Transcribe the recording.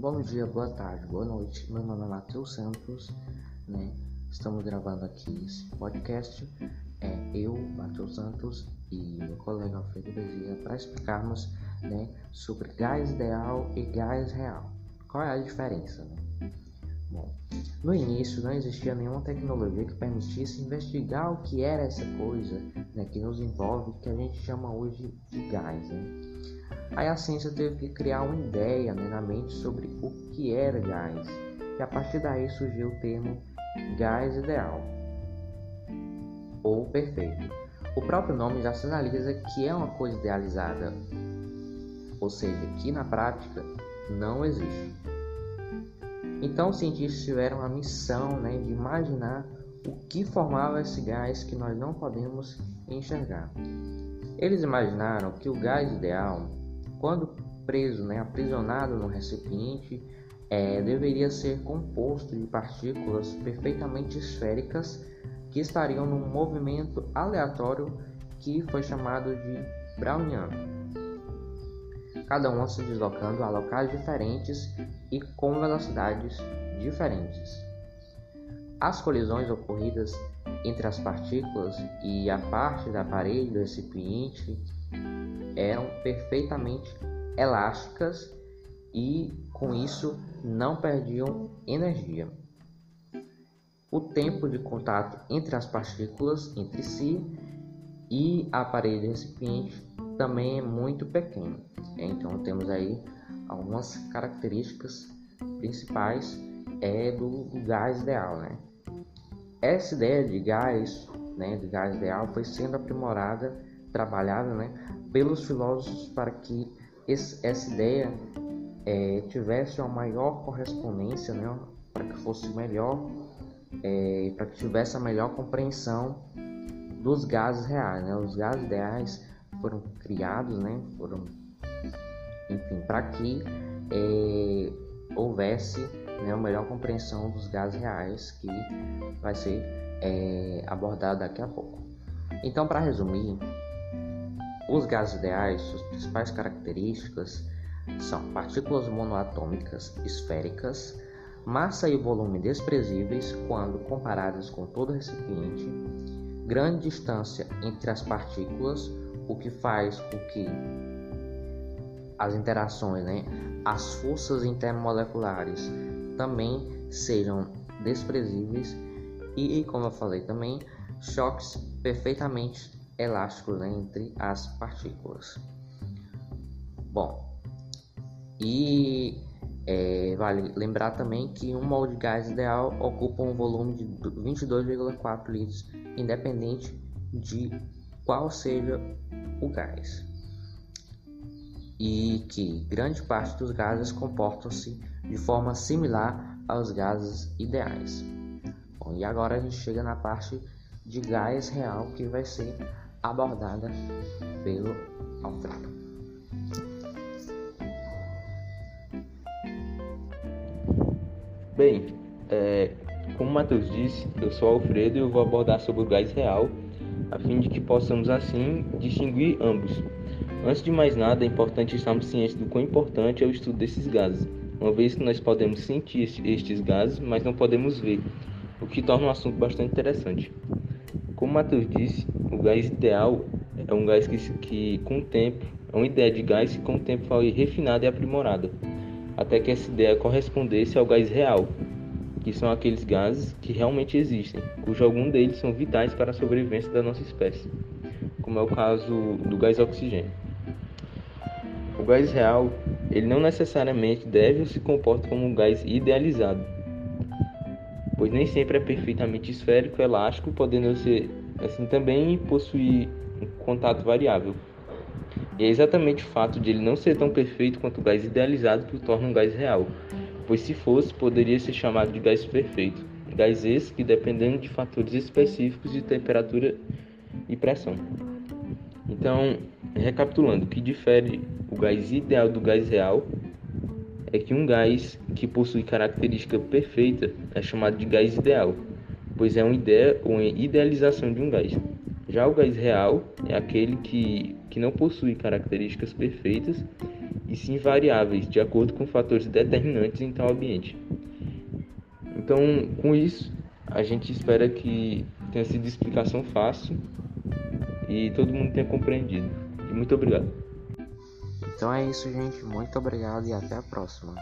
Bom dia, boa tarde, boa noite. Meu nome é Matheus Santos, né? Estamos gravando aqui esse podcast. É eu, Matheus Santos e meu colega Alfredo Bezerra para explicarmos, né, sobre gás ideal e gás real. Qual é a diferença, né? Bom, no início não existia nenhuma tecnologia que permitisse investigar o que era essa coisa né, que nos envolve, que a gente chama hoje de gás. Né? Aí a ciência teve que criar uma ideia né, na mente sobre o que era gás, e a partir daí surgiu o termo gás ideal ou perfeito. O próprio nome já sinaliza que é uma coisa idealizada, ou seja, que na prática não existe. Então os cientistas tiveram a missão né, de imaginar o que formava esse gás que nós não podemos enxergar. Eles imaginaram que o gás ideal quando preso, né, aprisionado no recipiente, é, deveria ser composto de partículas perfeitamente esféricas que estariam num movimento aleatório que foi chamado de browniano. Cada uma se deslocando a locais diferentes e com velocidades diferentes. As colisões ocorridas entre as partículas e a parte da parede do recipiente eram perfeitamente elásticas e com isso não perdiam energia. O tempo de contato entre as partículas entre si e a parede recipiente também é muito pequeno. Então temos aí algumas características principais é do, do gás ideal, né? Essa ideia de gás, né, de gás ideal foi sendo aprimorada, trabalhada, né, pelos filósofos para que esse, essa ideia é, tivesse uma maior correspondência, né, para que fosse melhor, é, para que tivesse a melhor compreensão dos gases reais. Né? Os gases ideais foram criados, né, foram, enfim, para que é, houvesse né, uma melhor compreensão dos gases reais que vai ser é, abordado daqui a pouco. Então, para resumir, os gases ideais, suas principais características são partículas monoatômicas esféricas, massa e volume desprezíveis quando comparadas com todo o recipiente, grande distância entre as partículas, o que faz com que as interações, né, as forças intermoleculares também sejam desprezíveis e, como eu falei também, choques perfeitamente elástico né, entre as partículas. Bom, e é, vale lembrar também que um molde de gás ideal ocupa um volume de 22,4 litros, independente de qual seja o gás. E que grande parte dos gases comportam-se de forma similar aos gases ideais. Bom, e agora a gente chega na parte de gás real que vai ser abordada pelo Alfredo. Bem, é, como o Matheus disse, eu sou Alfredo e eu vou abordar sobre o gás real, a fim de que possamos assim distinguir ambos. Antes de mais nada, é importante estarmos cientes do quão importante é o estudo desses gases, uma vez que nós podemos sentir estes gases, mas não podemos ver, o que torna o assunto bastante interessante. Como Matheus disse, o gás ideal é um gás que, que com o tempo, é uma ideia de gás que com o tempo foi refinada e aprimorada, até que essa ideia correspondesse ao gás real, que são aqueles gases que realmente existem, cujo algum deles são vitais para a sobrevivência da nossa espécie, como é o caso do gás oxigênio. O gás real, ele não necessariamente deve ou se comporta como um gás idealizado, pois nem sempre é perfeitamente esférico, elástico, podendo ser assim também possuir um contato variável. E é exatamente o fato de ele não ser tão perfeito quanto o gás idealizado que o torna um gás real, pois se fosse, poderia ser chamado de gás perfeito. Gás esse que dependendo de fatores específicos de temperatura e pressão. Então, recapitulando, o que difere o gás ideal do gás real é que um gás que possui característica perfeita é chamado de gás ideal, pois é uma ideia ou uma idealização de um gás. Já o gás real é aquele que, que não possui características perfeitas e sim variáveis, de acordo com fatores determinantes em tal ambiente. Então, com isso, a gente espera que tenha sido explicação fácil e todo mundo tenha compreendido. E muito obrigado. Então é isso, gente. Muito obrigado e até a próxima.